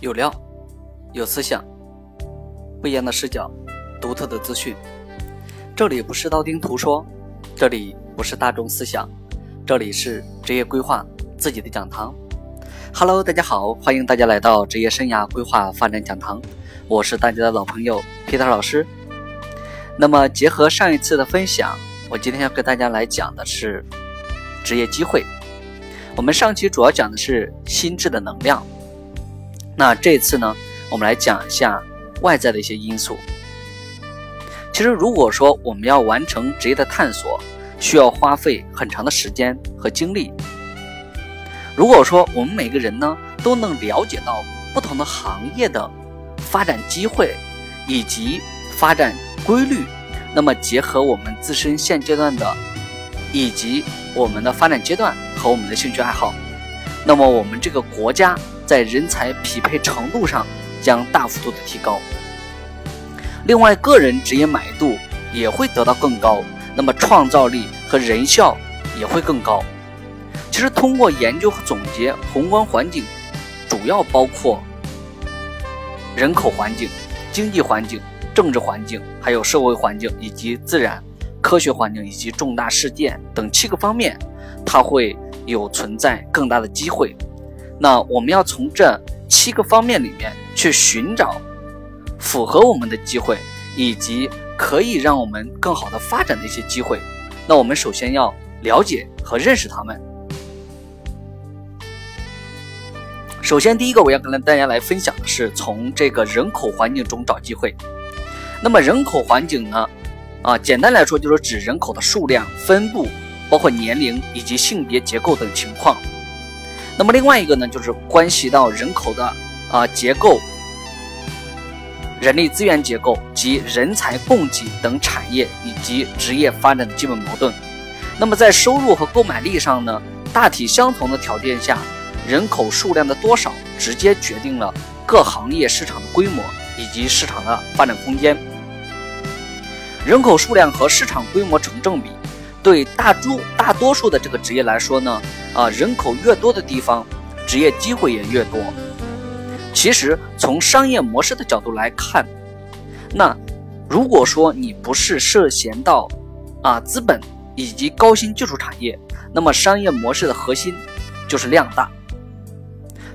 有料，有思想，不一样的视角，独特的资讯。这里不是道听途说，这里不是大众思想，这里是职业规划自己的讲堂。Hello，大家好，欢迎大家来到职业生涯规划发展讲堂，我是大家的老朋友 Peter 老师。那么结合上一次的分享，我今天要跟大家来讲的是职业机会。我们上期主要讲的是心智的能量。那这次呢，我们来讲一下外在的一些因素。其实，如果说我们要完成职业的探索，需要花费很长的时间和精力。如果说我们每个人呢都能了解到不同的行业的发展机会以及发展规律，那么结合我们自身现阶段的以及我们的发展阶段和我们的兴趣爱好，那么我们这个国家。在人才匹配程度上将大幅度的提高，另外个人职业满意度也会得到更高，那么创造力和人效也会更高。其实通过研究和总结，宏观环境主要包括人口环境、经济环境、政治环境，还有社会环境以及自然科学环境以及重大事件等七个方面，它会有存在更大的机会。那我们要从这七个方面里面去寻找符合我们的机会，以及可以让我们更好的发展的一些机会。那我们首先要了解和认识他们。首先，第一个我要跟大家来分享的是从这个人口环境中找机会。那么人口环境呢？啊，简单来说就是指人口的数量、分布，包括年龄以及性别结构等情况。那么另外一个呢，就是关系到人口的啊结构、人力资源结构及人才供给等产业以及职业发展的基本矛盾。那么在收入和购买力上呢，大体相同的条件下，人口数量的多少直接决定了各行业市场的规模以及市场的发展空间。人口数量和市场规模成正比。对大多大多数的这个职业来说呢，啊，人口越多的地方，职业机会也越多。其实从商业模式的角度来看，那如果说你不是涉嫌到啊资本以及高新技术产业，那么商业模式的核心就是量大。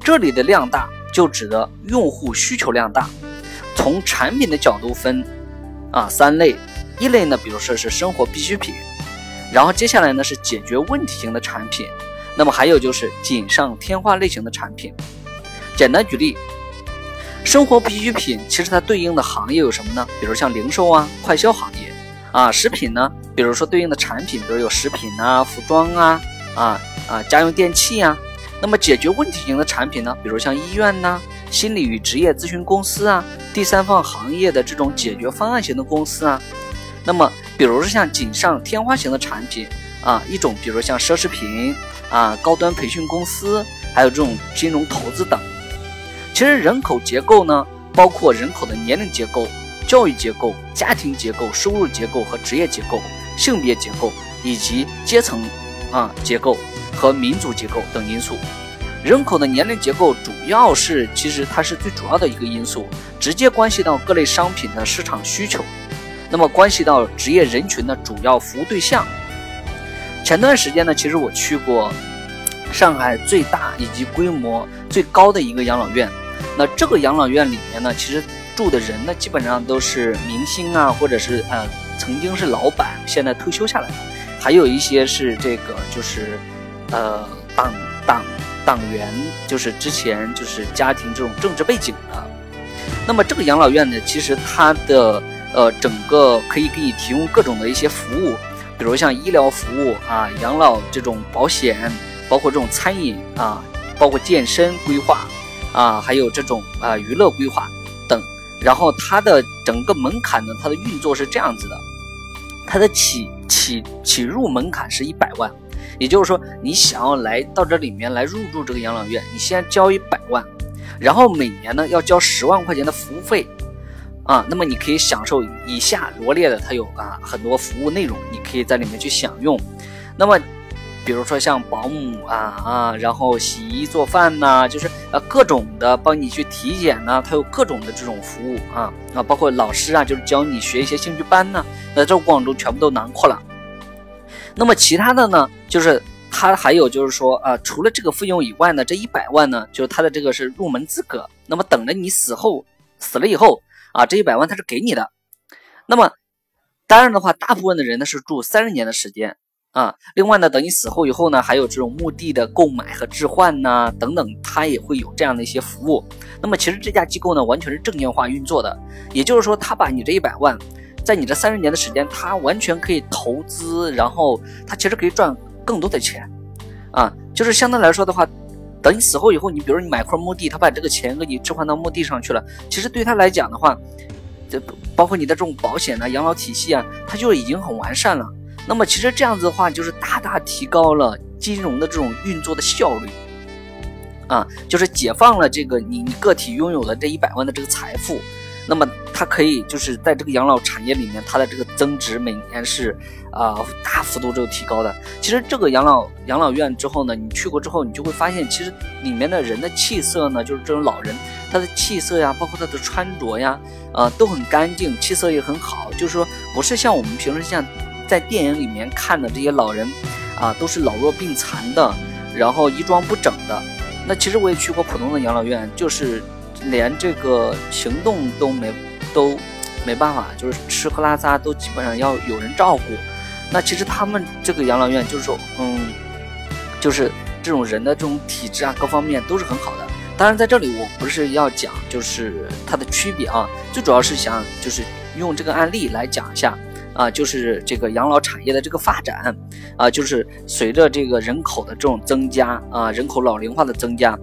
这里的量大就指的用户需求量大。从产品的角度分啊三类，一类呢，比如说是生活必需品。然后接下来呢是解决问题型的产品，那么还有就是锦上添花类型的产品。简单举例，生活必需品其实它对应的行业有什么呢？比如像零售啊、快消行业啊，食品呢，比如说对应的产品，比如有食品啊、服装啊、啊啊家用电器啊。那么解决问题型的产品呢，比如像医院呐、心理与职业咨询公司啊、第三方行业的这种解决方案型的公司啊。那么，比如说像锦上添花型的产品啊，一种比如像奢侈品啊、高端培训公司，还有这种金融投资等。其实人口结构呢，包括人口的年龄结构、教育结构、家庭结构、收入结构和职业结构、性别结构以及阶层啊结构和民族结构等因素。人口的年龄结构主要是，其实它是最主要的一个因素，直接关系到各类商品的市场需求。那么关系到职业人群的主要服务对象。前段时间呢，其实我去过上海最大以及规模最高的一个养老院。那这个养老院里面呢，其实住的人呢，基本上都是明星啊，或者是呃曾经是老板，现在退休下来的，还有一些是这个就是呃党党党员，就是之前就是家庭这种政治背景的。那么这个养老院呢，其实它的呃，整个可以给你提供各种的一些服务，比如像医疗服务啊、养老这种保险，包括这种餐饮啊，包括健身规划啊，还有这种啊娱乐规划等。然后它的整个门槛呢，它的运作是这样子的，它的起起起入门槛是一百万，也就是说，你想要来到这里面来入住这个养老院，你先交一百万，然后每年呢要交十万块钱的服务费。啊，那么你可以享受以下罗列的，它有啊很多服务内容，你可以在里面去享用。那么比如说像保姆啊啊，然后洗衣做饭呐，就是呃各种的帮你去体检呐，它有各种的这种服务啊啊，包括老师啊，就是教你学一些兴趣班呢，那这个过程中全部都囊括了。那么其他的呢，就是它还有就是说啊，除了这个费用以外呢，这一百万呢，就是它的这个是入门资格。那么等着你死后死了以后啊，这一百万它是给你的。那么当然的话，大部分的人呢是住三十年的时间。啊，另外呢，等你死后以后呢，还有这种墓地的购买和置换呐，等等，它也会有这样的一些服务。那么其实这家机构呢，完全是证券化运作的，也就是说，他把你这一百万，在你这三十年的时间，他完全可以投资，然后他其实可以赚更多的钱。啊，就是相对来说的话，等你死后以后，你比如你买块墓地，他把这个钱给你置换到墓地上去了，其实对他来讲的话，这包括你的这种保险啊、养老体系啊，它就已经很完善了。那么其实这样子的话，就是大大提高了金融的这种运作的效率，啊，就是解放了这个你你个体拥有的这一百万的这个财富，那么它可以就是在这个养老产业里面，它的这个增值每年是啊大幅度这个提高的。其实这个养老养老院之后呢，你去过之后，你就会发现，其实里面的人的气色呢，就是这种老人他的气色呀，包括他的穿着呀，呃，都很干净，气色也很好，就是说不是像我们平时像。在电影里面看的这些老人，啊，都是老弱病残的，然后衣装不整的。那其实我也去过普通的养老院，就是连这个行动都没都没办法，就是吃喝拉撒都基本上要有人照顾。那其实他们这个养老院就是说，嗯，就是这种人的这种体质啊，各方面都是很好的。当然在这里我不是要讲就是它的区别啊，最主要是想就是用这个案例来讲一下。啊，就是这个养老产业的这个发展，啊，就是随着这个人口的这种增加，啊，人口老龄化的增加，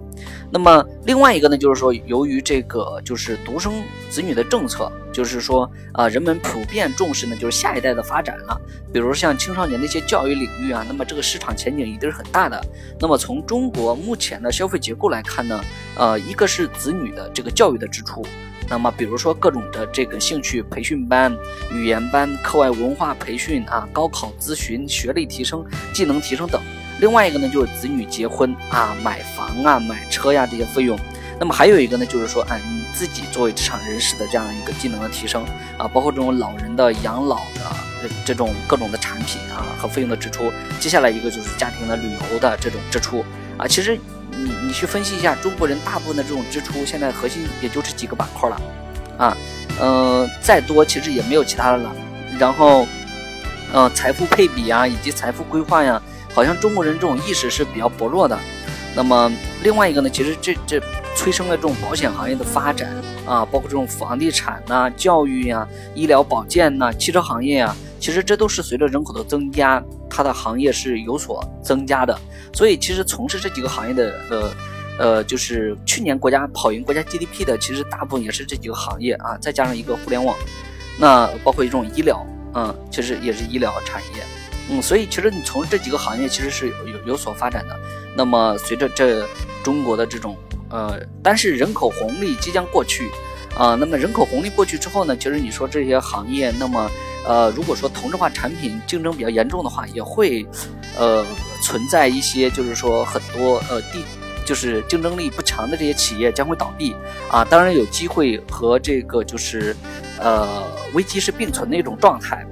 那么另外一个呢，就是说由于这个就是独生子女的政策，就是说啊，人们普遍重视呢，就是下一代的发展了，比如像青少年的一些教育领域啊，那么这个市场前景一定是很大的。那么从中国目前的消费结构来看呢，呃，一个是子女的这个教育的支出。那么，比如说各种的这个兴趣培训班、语言班、课外文化培训啊、高考咨询、学历提升、技能提升等。另外一个呢，就是子女结婚啊、买房啊、买车呀这些费用。那么还有一个呢，就是说，哎，你自己作为职场人士的这样一个技能的提升啊，包括这种老人的养老的这种各种的产品啊和费用的支出。接下来一个就是家庭的旅游的这种支出啊，其实。你你去分析一下，中国人大部分的这种支出，现在核心也就这几个板块了，啊，嗯，再多其实也没有其他的了。然后，呃，财富配比呀，以及财富规划呀，好像中国人这种意识是比较薄弱的。那么另外一个呢，其实这这催生了这种保险行业的发展啊，包括这种房地产呐、教育呀、医疗保健呐、汽车行业啊。其实这都是随着人口的增加，它的行业是有所增加的。所以其实从事这几个行业的，呃，呃，就是去年国家跑赢国家 GDP 的，其实大部分也是这几个行业啊。再加上一个互联网，那包括一种医疗，嗯，其实也是医疗产业，嗯，所以其实你从这几个行业其实是有有有所发展的。那么随着这中国的这种，呃，但是人口红利即将过去，啊，那么人口红利过去之后呢，其实你说这些行业，那么。呃，如果说同质化产品竞争比较严重的话，也会，呃，存在一些，就是说很多呃地，就是竞争力不强的这些企业将会倒闭啊。当然有机会和这个就是呃危机是并存的一种状态。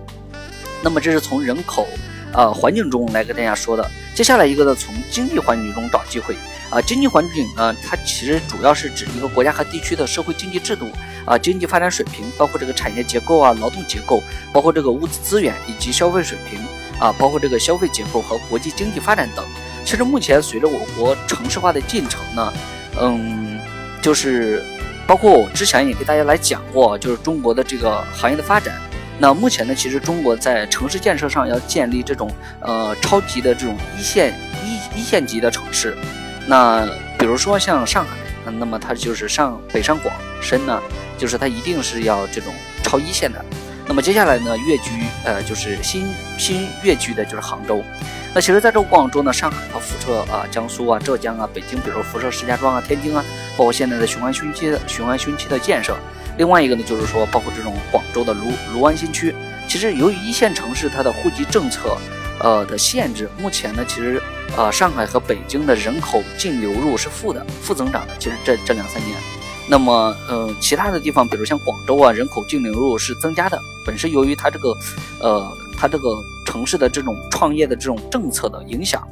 那么这是从人口呃环境中来跟大家说的。接下来一个呢，从经济环境中找机会啊。经济环境呢，它其实主要是指一个国家和地区的社会经济制度。啊，经济发展水平包括这个产业结构啊、劳动结构，包括这个物资资源以及消费水平啊，包括这个消费结构和国际经济发展等。其实目前随着我国城市化的进程呢，嗯，就是包括我之前也给大家来讲过，就是中国的这个行业的发展。那目前呢，其实中国在城市建设上要建立这种呃超级的这种一线一一线级的城市。那比如说像上海，那么它就是上北上广深呢。就是它一定是要这种超一线的，那么接下来呢，越居呃就是新新越居的就是杭州，那其实在这个过程中呢，上海它辐射啊江苏啊浙江啊北京，比如辐射石家庄啊天津啊，包括现在的雄安新区的雄安新区的建设，另外一个呢就是说包括这种广州的卢卢湾新区，其实由于一线城市它的户籍政策呃的限制，目前呢，其实呃上海和北京的人口净流入是负的，负增长的。其实这这两三年，那么呃其他的地方，比如像广州啊，人口净流入是增加的。本身由于它这个呃它这个城市的这种创业的这种政策的影响。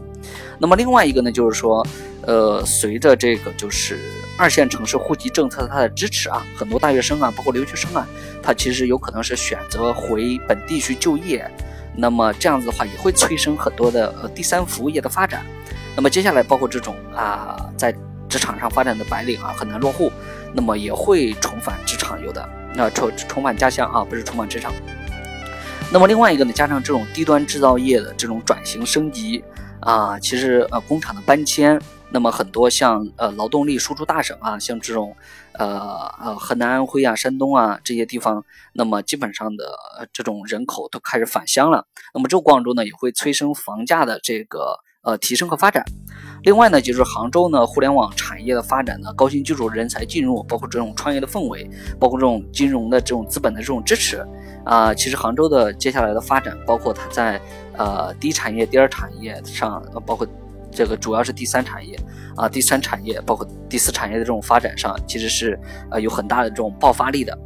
那么另外一个呢，就是说呃随着这个就是二线城市户籍政策它的支持啊，很多大学生啊，包括留学生啊，他其实有可能是选择回本地去就业。那么这样子的话，也会催生很多的呃第三服务业的发展。那么接下来，包括这种啊在职场上发展的白领啊，很难落户，那么也会重返职场，有的那重重返家乡啊，不是重返职场。那么另外一个呢，加上这种低端制造业的这种转型升级啊，其实呃工厂的搬迁。那么很多像呃劳动力输出大省啊，像这种呃呃河南、安徽啊、山东啊这些地方，那么基本上的这种人口都开始返乡了。那么这个广州呢，也会催生房价的这个呃提升和发展。另外呢，就是杭州呢，互联网产业的发展呢，高新技术人才进入，包括这种创业的氛围，包括这种金融的这种资本的这种支持啊，其实杭州的接下来的发展，包括它在呃第一产业、第二产业上，包括。这个主要是第三产业啊，第三产业包括第四产业的这种发展上，其实是呃有很大的这种爆发力的。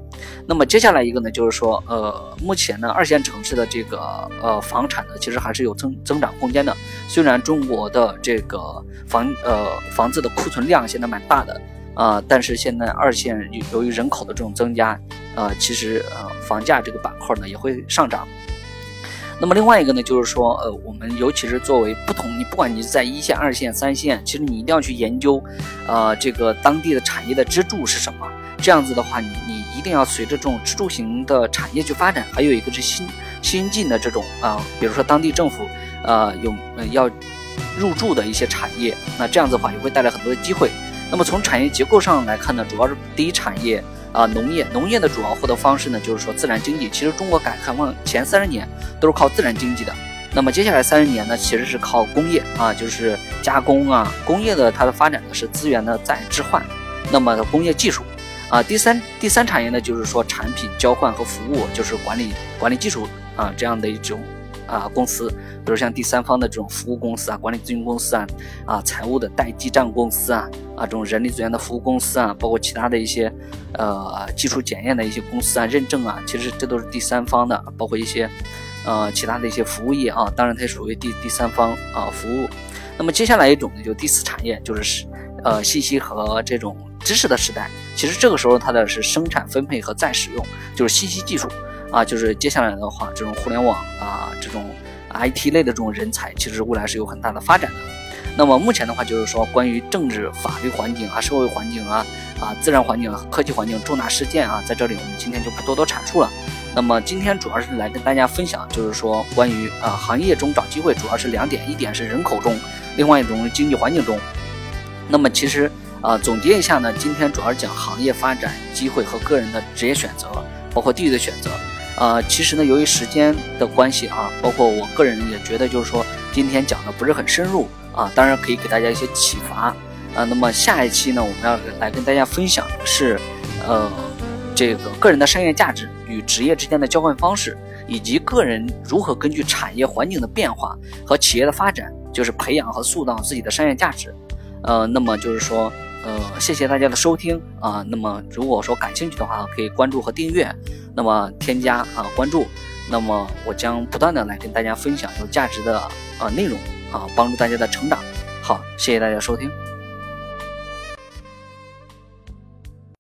那么接下来一个呢，就是说呃，目前呢二线城市的这个呃房产呢，其实还是有增增长空间的。虽然中国的这个房呃房子的库存量现在蛮大的啊，但是现在二线由于人口的这种增加，呃，其实呃房价这个板块呢也会上涨。那么另外一个呢，就是说，呃，我们尤其是作为不同，你不管你是在一线、二线、三线，其实你一定要去研究，呃，这个当地的产业的支柱是什么。这样子的话，你你一定要随着这种支柱型的产业去发展。还有一个是新新进的这种啊，比如说当地政府呃有呃要入驻的一些产业，那这样子的话也会带来很多的机会。那么从产业结构上来看呢，主要是第一产业。啊，农业，农业的主要获得方式呢，就是说自然经济。其实中国改革开放前三十年都是靠自然经济的，那么接下来三十年呢，其实是靠工业啊，就是加工啊，工业的它的发展呢是资源的再置换，那么工业技术啊，第三第三产业呢，就是说产品交换和服务，就是管理管理技术啊这样的一种。啊，公司，比如像第三方的这种服务公司啊，管理咨询公司啊，啊，财务的代记账公司啊，啊，这种人力资源的服务公司啊，包括其他的一些，呃，技术检验的一些公司啊，认证啊，其实这都是第三方的，包括一些，呃，其他的一些服务业啊，当然它也属于第第三方啊服务。那么接下来一种呢，就第四产业，就是呃，信息和这种知识的时代。其实这个时候它的是生产分配和再使用，就是信息技术。啊，就是接下来的话，这种互联网啊，这种 IT 类的这种人才，其实未来是有很大的发展的。那么目前的话，就是说关于政治、法律环境啊、社会环境啊、啊自然环境、科技环境重大事件啊，在这里我们今天就不多多阐述了。那么今天主要是来跟大家分享，就是说关于啊行业中找机会，主要是两点，一点是人口中，另外一种是经济环境中。那么其实啊总结一下呢，今天主要是讲行业发展机会和个人的职业选择，包括地域的选择。呃，其实呢，由于时间的关系啊，包括我个人也觉得，就是说今天讲的不是很深入啊，当然可以给大家一些启发啊。那么下一期呢，我们要来跟大家分享的是，呃，这个个人的商业价值与职业之间的交换方式，以及个人如何根据产业环境的变化和企业的发展，就是培养和塑造自己的商业价值。呃，那么就是说。呃，谢谢大家的收听啊。那么如果说感兴趣的话，可以关注和订阅，那么添加啊关注，那么我将不断的来跟大家分享有价值的啊内容啊，帮助大家的成长。好，谢谢大家收听。